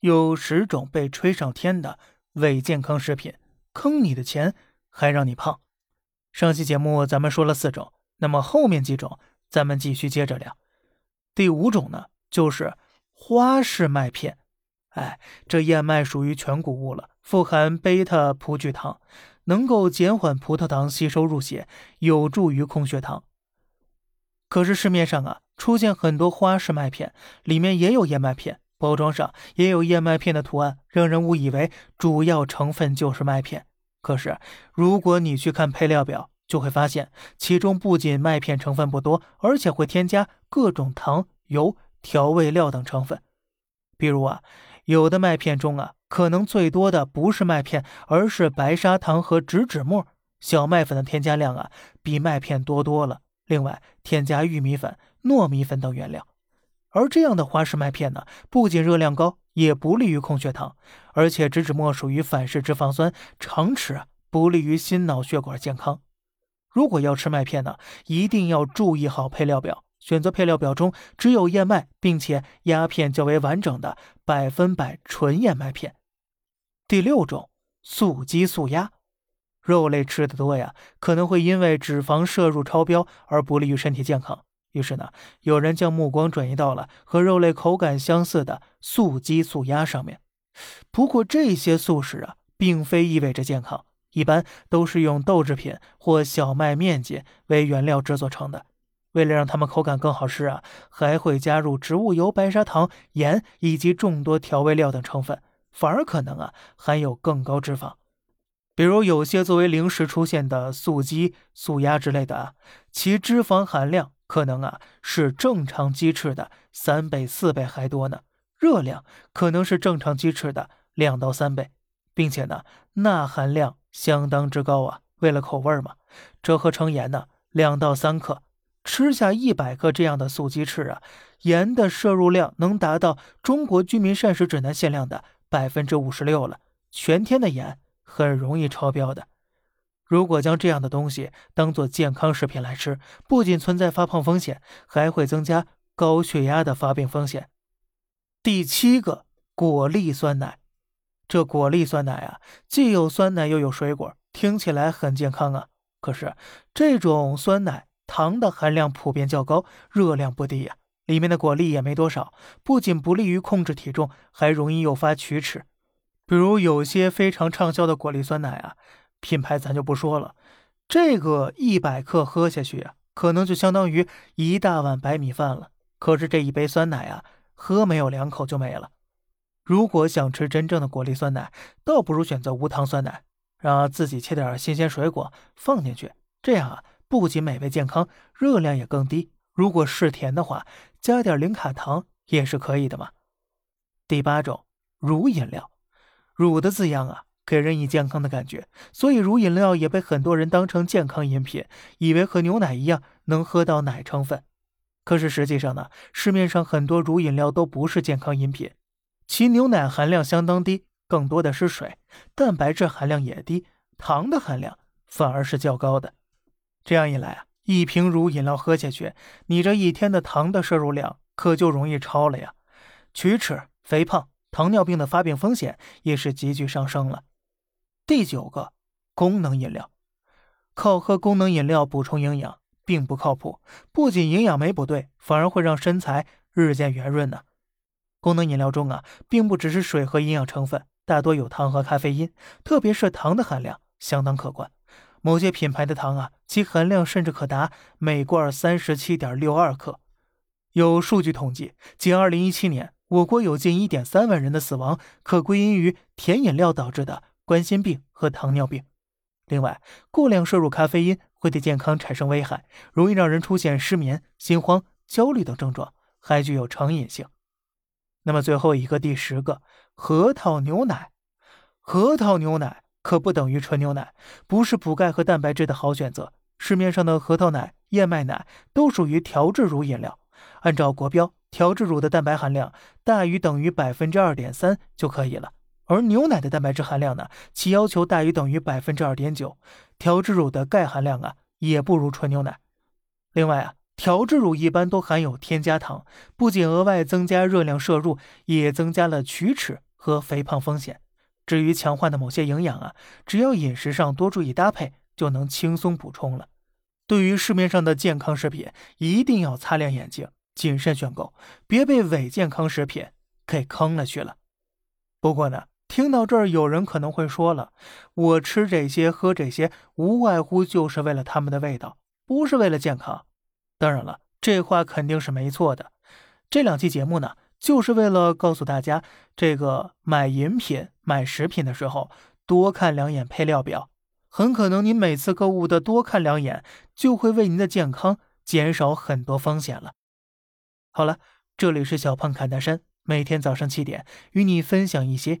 有十种被吹上天的伪健康食品，坑你的钱还让你胖。上期节目咱们说了四种，那么后面几种咱们继续接着聊。第五种呢，就是花式麦片。哎，这燕麦属于全谷物了，富含贝塔葡聚糖，能够减缓葡萄糖吸收入血，有助于控血糖。可是市面上啊，出现很多花式麦片，里面也有燕麦片。包装上也有燕麦片的图案，让人误以为主要成分就是麦片。可是，如果你去看配料表，就会发现其中不仅麦片成分不多，而且会添加各种糖、油、调味料等成分。比如啊，有的麦片中啊，可能最多的不是麦片，而是白砂糖和植脂末。小麦粉的添加量啊，比麦片多多了。另外，添加玉米粉、糯米粉等原料。而这样的花式麦片呢，不仅热量高，也不利于控血糖，而且植脂末属于反式脂肪酸，常吃啊不利于心脑血管健康。如果要吃麦片呢，一定要注意好配料表，选择配料表中只有燕麦，并且压片较为完整的百分百纯燕麦片。第六种，素鸡素鸭，肉类吃的多呀，可能会因为脂肪摄入超标而不利于身体健康。于是呢，有人将目光转移到了和肉类口感相似的素鸡、素鸭上面。不过这些素食啊，并非意味着健康，一般都是用豆制品或小麦面筋为原料制作成的。为了让它们口感更好吃啊，还会加入植物油、白砂糖、盐以及众多调味料等成分，反而可能啊含有更高脂肪。比如有些作为零食出现的素鸡、素鸭之类的啊，其脂肪含量。可能啊是正常鸡翅的三倍四倍还多呢，热量可能是正常鸡翅的两到三倍，并且呢钠含量相当之高啊。为了口味嘛，折合成盐呢两到三克，吃下一百克这样的素鸡翅啊，盐的摄入量能达到中国居民膳食指南限量的百分之五十六了，全天的盐很容易超标的。如果将这样的东西当做健康食品来吃，不仅存在发胖风险，还会增加高血压的发病风险。第七个，果粒酸奶。这果粒酸奶啊，既有酸奶又有水果，听起来很健康啊。可是这种酸奶糖的含量普遍较高，热量不低呀，里面的果粒也没多少，不仅不利于控制体重，还容易诱发龋齿。比如有些非常畅销的果粒酸奶啊。品牌咱就不说了，这个一百克喝下去啊，可能就相当于一大碗白米饭了。可是这一杯酸奶啊，喝没有两口就没了。如果想吃真正的果粒酸奶，倒不如选择无糖酸奶，让自己切点新鲜水果放进去，这样啊，不仅美味健康，热量也更低。如果是甜的话，加点零卡糖也是可以的嘛。第八种，乳饮料，乳的字样啊。给人以健康的感觉，所以乳饮料也被很多人当成健康饮品，以为和牛奶一样能喝到奶成分。可是实际上呢，市面上很多乳饮料都不是健康饮品，其牛奶含量相当低，更多的是水，蛋白质含量也低，糖的含量反而是较高的。这样一来啊，一瓶乳饮料喝下去，你这一天的糖的摄入量可就容易超了呀，龋齿、肥胖、糖尿病的发病风险也是急剧上升了。第九个，功能饮料，靠喝功能饮料补充营养并不靠谱，不仅营养没不对，反而会让身材日渐圆润呢。功能饮料中啊，并不只是水和营养成分，大多有糖和咖啡因，特别是糖的含量相当可观。某些品牌的糖啊，其含量甚至可达每罐三十七点六二克。有数据统计，仅二零一七年，我国有近一点三万人的死亡可归因于甜饮料导致的。冠心病和糖尿病。另外，过量摄入咖啡因会对健康产生危害，容易让人出现失眠、心慌、焦虑等症状，还具有成瘾性。那么最后一个，第十个，核桃牛奶。核桃牛奶可不等于纯牛奶，不是补钙和蛋白质的好选择。市面上的核桃奶、燕麦奶都属于调制乳饮料，按照国标，调制乳的蛋白含量大于等于百分之二点三就可以了。而牛奶的蛋白质含量呢，其要求大于等于百分之二点九。调制乳的钙含量啊，也不如纯牛奶。另外啊，调制乳一般都含有添加糖，不仅额外增加热量摄入，也增加了龋齿和肥胖风险。至于强化的某些营养啊，只要饮食上多注意搭配，就能轻松补充了。对于市面上的健康食品，一定要擦亮眼睛，谨慎选购，别被伪健康食品给坑了去了。不过呢，听到这儿，有人可能会说了，我吃这些、喝这些，无外乎就是为了它们的味道，不是为了健康。当然了，这话肯定是没错的。这两期节目呢。就是为了告诉大家，这个买饮品、买食品的时候，多看两眼配料表。很可能您每次购物的多看两眼，就会为您的健康减少很多风险了。好了，这里是小胖侃大山，每天早上七点与你分享一些